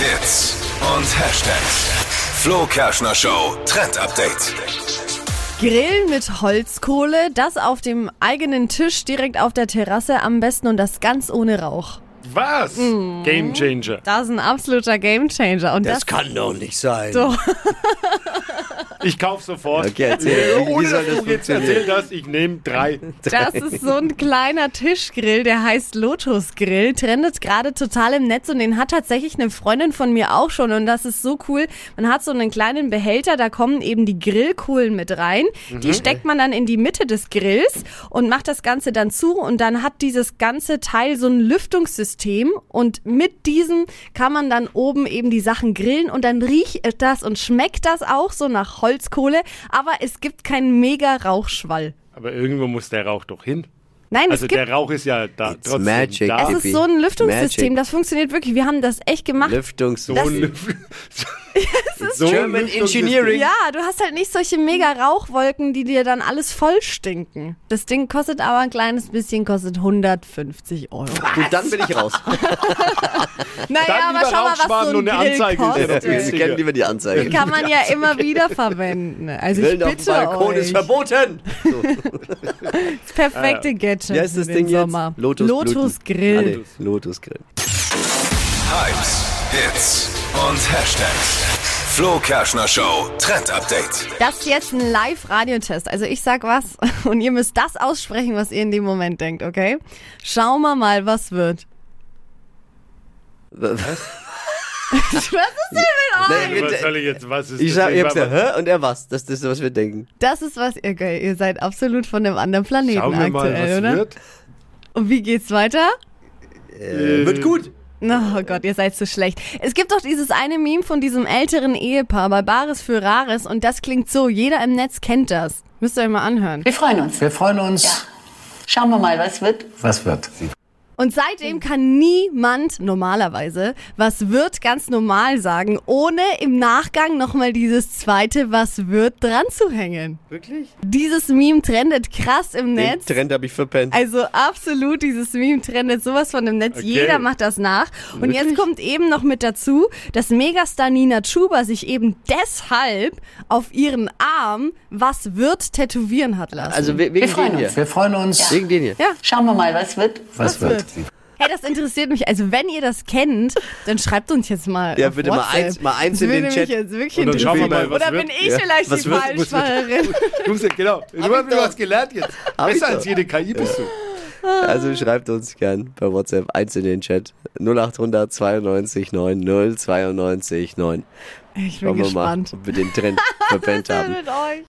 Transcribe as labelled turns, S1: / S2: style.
S1: Hits und Hashtags. Flo Kerschner Show Trend Update.
S2: Grillen mit Holzkohle, das auf dem eigenen Tisch direkt auf der Terrasse am besten und das ganz ohne Rauch.
S3: Was?
S2: Mhm.
S3: Game Changer.
S2: Das ist ein absoluter Gamechanger und das,
S4: Das kann doch nicht sein.
S2: so.
S3: Ich kauf sofort.
S4: Okay, erzähl. Wie
S3: Ohne
S4: soll
S3: dass
S4: das
S3: du jetzt erzähl das, ich nehme drei.
S2: Das ist so ein kleiner Tischgrill, der heißt Lotus Grill, trendet gerade total im Netz und den hat tatsächlich eine Freundin von mir auch schon und das ist so cool. Man hat so einen kleinen Behälter, da kommen eben die Grillkohlen mit rein. Die steckt man dann in die Mitte des Grills und macht das Ganze dann zu und dann hat dieses ganze Teil so ein Lüftungssystem und mit diesem kann man dann oben eben die Sachen grillen und dann riecht das und schmeckt das auch so nach Holzkohle, aber es gibt keinen mega Rauchschwall.
S3: Aber irgendwo muss der Rauch doch hin.
S2: Nein,
S3: Also
S2: es gibt
S3: der Rauch ist ja da
S4: It's
S3: trotzdem
S4: magic.
S3: da.
S2: Es ist so ein Lüftungssystem,
S4: Magic.
S2: das funktioniert wirklich. Wir haben das echt gemacht.
S4: Lüftungs
S3: so so
S4: German. Engineering.
S2: ja, du hast halt nicht solche mega Rauchwolken, die dir dann alles voll stinken. Das Ding kostet aber ein kleines bisschen, kostet 150 Euro.
S4: Gut, dann bin ich raus.
S2: Naja,
S3: Dann
S2: aber schau mal, was so ein
S3: und eine
S2: Grill
S3: Anzeige ist ja
S2: kostet.
S4: Wir
S3: günstiger.
S4: kennen lieber die Anzeige.
S2: Die kann man ja immer wieder verwenden. Also ich
S4: Grillen auf dem
S2: bitte
S4: Balkon
S2: euch.
S4: ist verboten.
S2: Das perfekte Gadget
S4: Wie heißt das
S2: für
S4: Ding?
S2: Sommer.
S4: Lotus,
S2: Lotus
S4: Blüten. Ah,
S2: Grill.
S4: nee, Lotus Grill.
S1: Hypes, Hits und Hashtags. Flo Kerschner Show Trend Update.
S2: Das ist jetzt ein Live-Radiotest. Also ich sag was und ihr müsst das aussprechen, was ihr in dem Moment denkt, okay? Schauen wir mal, was wird. Was ist denn mit euch?
S4: Nee,
S3: Was soll ich jetzt, was ist
S4: Ich sag,
S3: denn?
S4: hab's ja, hä? Und er was? Das ist, was wir denken.
S2: Das ist was, okay, ihr seid absolut von einem anderen Planeten
S3: Schauen wir mal,
S2: aktuell,
S3: was
S2: oder?
S3: wird.
S2: Und wie geht's weiter?
S4: Äh, wird gut.
S2: Oh Gott, ihr seid so schlecht. Es gibt doch dieses eine Meme von diesem älteren Ehepaar bei Bares für Rares und das klingt so, jeder im Netz kennt das. Müsst ihr euch mal anhören.
S5: Wir freuen uns.
S6: Wir freuen uns.
S5: Schauen wir mal, was wird.
S6: Was wird?
S2: Und seitdem kann niemand normalerweise was wird ganz normal sagen, ohne im Nachgang nochmal dieses zweite was wird dran zu hängen.
S4: Wirklich?
S2: Dieses Meme trendet krass im
S4: Den
S2: Netz.
S4: Trend habe ich verpennt.
S2: Also absolut, dieses Meme trendet sowas von dem Netz.
S3: Okay.
S2: Jeder macht das nach. Und jetzt kommt eben noch mit dazu, dass Megastar Nina Chuba sich eben deshalb auf ihren Arm was wird tätowieren hat lassen.
S4: Also we- wegen
S5: freuen
S4: den hier.
S5: uns.
S6: Wir freuen uns.
S4: Wegen den hier.
S5: Schauen wir mal, was wird.
S6: Was wird?
S2: Hey, das interessiert mich. Also wenn ihr das kennt, dann schreibt uns jetzt mal.
S4: Ja,
S2: auf
S4: bitte mal
S2: WhatsApp.
S4: eins- mal eins
S2: das
S4: in den Chat.
S2: Jetzt wirklich
S3: Und dann schauen wir mal, was
S2: Oder bin
S3: wird.
S2: ich
S4: Ja,
S2: vielleicht
S4: was
S2: die
S3: was
S2: Falschfahrerin?
S3: Du musst ja, genau. Du,
S4: ich
S3: du
S4: doch.
S3: hast gelernt jetzt.
S4: Hab
S3: Besser als jede KI bist du.
S4: Also schreibt uns gern per WhatsApp eins in den Chat. 0800 92 9 092 9.
S2: Ich bin
S4: wir mal,
S2: gespannt.
S4: ob wir den Trend verpennt haben.
S2: mit euch.